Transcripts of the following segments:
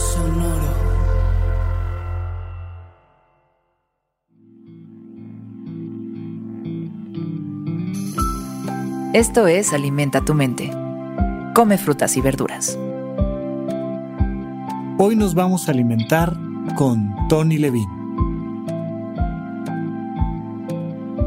Sonoro. Esto es Alimenta tu mente. Come frutas y verduras. Hoy nos vamos a alimentar con Tony Levine.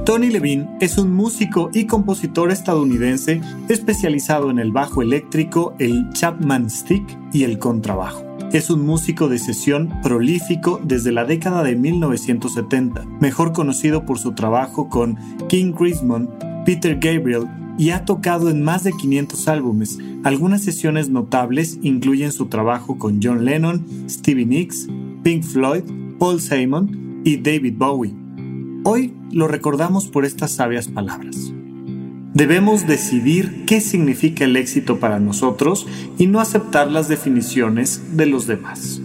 Tony Levine es un músico y compositor estadounidense especializado en el bajo eléctrico, el Chapman Stick y el contrabajo. Es un músico de sesión prolífico desde la década de 1970, mejor conocido por su trabajo con King Crimson, Peter Gabriel y ha tocado en más de 500 álbumes. Algunas sesiones notables incluyen su trabajo con John Lennon, Stevie Nicks, Pink Floyd, Paul Simon y David Bowie. Hoy lo recordamos por estas sabias palabras. Debemos decidir qué significa el éxito para nosotros y no aceptar las definiciones de los demás.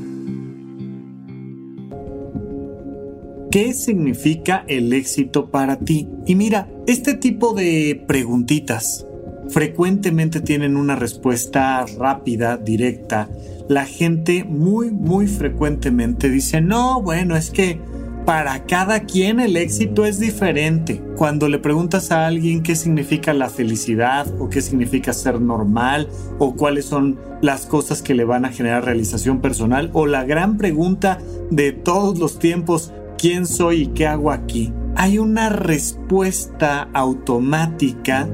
¿Qué significa el éxito para ti? Y mira, este tipo de preguntitas frecuentemente tienen una respuesta rápida, directa. La gente muy, muy frecuentemente dice, no, bueno, es que para cada quien el éxito es diferente. Cuando le preguntas a alguien qué significa la felicidad o qué significa ser normal o cuáles son las cosas que le van a generar realización personal o la gran pregunta de todos los tiempos, ¿quién soy y qué hago aquí? Hay una respuesta automática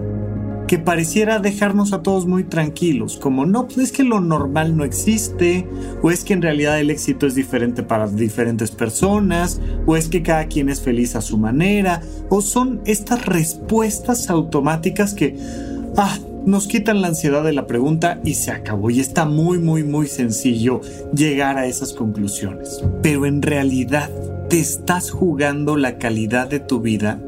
que pareciera dejarnos a todos muy tranquilos, como no, pues es que lo normal no existe, o es que en realidad el éxito es diferente para diferentes personas, o es que cada quien es feliz a su manera, o son estas respuestas automáticas que, ah, nos quitan la ansiedad de la pregunta y se acabó. Y está muy, muy, muy sencillo llegar a esas conclusiones. Pero en realidad, ¿te estás jugando la calidad de tu vida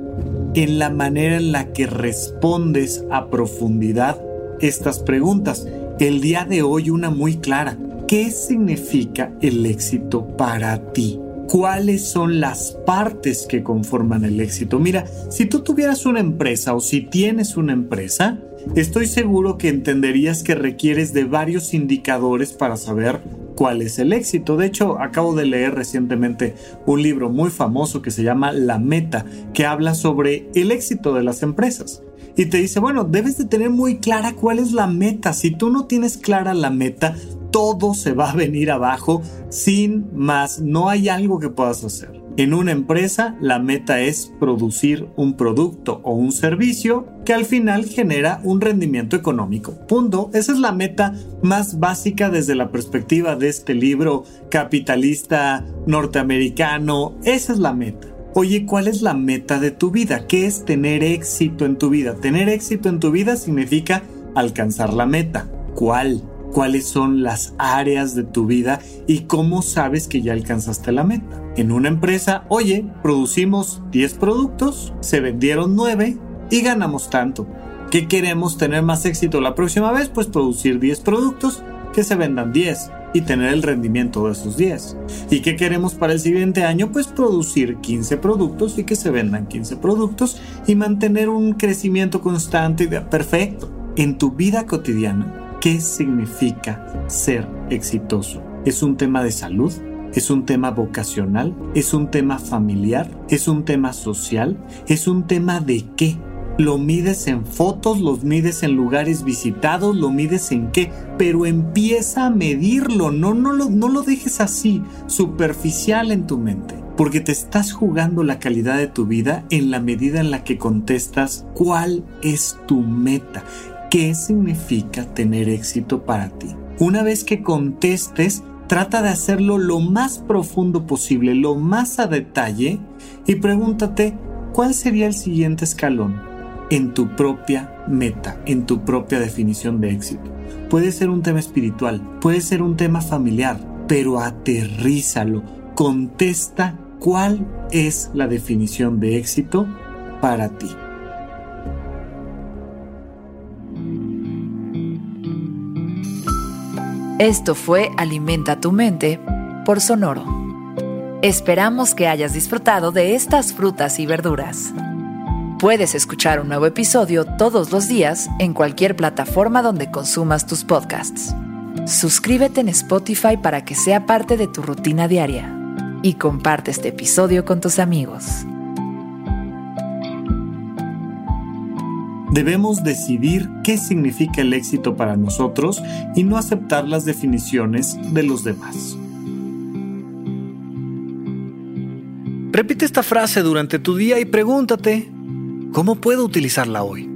en la manera en la que respondes a profundidad estas preguntas. El día de hoy una muy clara. ¿Qué significa el éxito para ti? ¿Cuáles son las partes que conforman el éxito? Mira, si tú tuvieras una empresa o si tienes una empresa, estoy seguro que entenderías que requieres de varios indicadores para saber cuál es el éxito. De hecho, acabo de leer recientemente un libro muy famoso que se llama La Meta, que habla sobre el éxito de las empresas. Y te dice, bueno, debes de tener muy clara cuál es la meta. Si tú no tienes clara la meta, todo se va a venir abajo sin más. No hay algo que puedas hacer. En una empresa, la meta es producir un producto o un servicio que al final genera un rendimiento económico. Punto. Esa es la meta más básica desde la perspectiva de este libro capitalista norteamericano. Esa es la meta. Oye, ¿cuál es la meta de tu vida? ¿Qué es tener éxito en tu vida? Tener éxito en tu vida significa alcanzar la meta. ¿Cuál? Cuáles son las áreas de tu vida y cómo sabes que ya alcanzaste la meta. En una empresa, oye, producimos 10 productos, se vendieron 9 y ganamos tanto. ¿Qué queremos tener más éxito la próxima vez? Pues producir 10 productos que se vendan 10 y tener el rendimiento de esos 10. ¿Y qué queremos para el siguiente año? Pues producir 15 productos y que se vendan 15 productos y mantener un crecimiento constante y perfecto. En tu vida cotidiana, ¿Qué significa ser exitoso? ¿Es un tema de salud? ¿Es un tema vocacional? ¿Es un tema familiar? ¿Es un tema social? ¿Es un tema de qué? Lo mides en fotos, los mides en lugares visitados, lo mides en qué, pero empieza a medirlo, no, no, lo, no lo dejes así, superficial en tu mente, porque te estás jugando la calidad de tu vida en la medida en la que contestas cuál es tu meta, qué significa tener éxito para ti. Una vez que contestes, trata de hacerlo lo más profundo posible, lo más a detalle y pregúntate cuál sería el siguiente escalón en tu propia meta en tu propia definición de éxito. Puede ser un tema espiritual, puede ser un tema familiar, pero aterrízalo. Contesta cuál es la definición de éxito para ti. Esto fue Alimenta tu mente por Sonoro. Esperamos que hayas disfrutado de estas frutas y verduras. Puedes escuchar un nuevo episodio todos los días en cualquier plataforma donde consumas tus podcasts. Suscríbete en Spotify para que sea parte de tu rutina diaria y comparte este episodio con tus amigos. Debemos decidir qué significa el éxito para nosotros y no aceptar las definiciones de los demás. Repite esta frase durante tu día y pregúntate, ¿cómo puedo utilizarla hoy?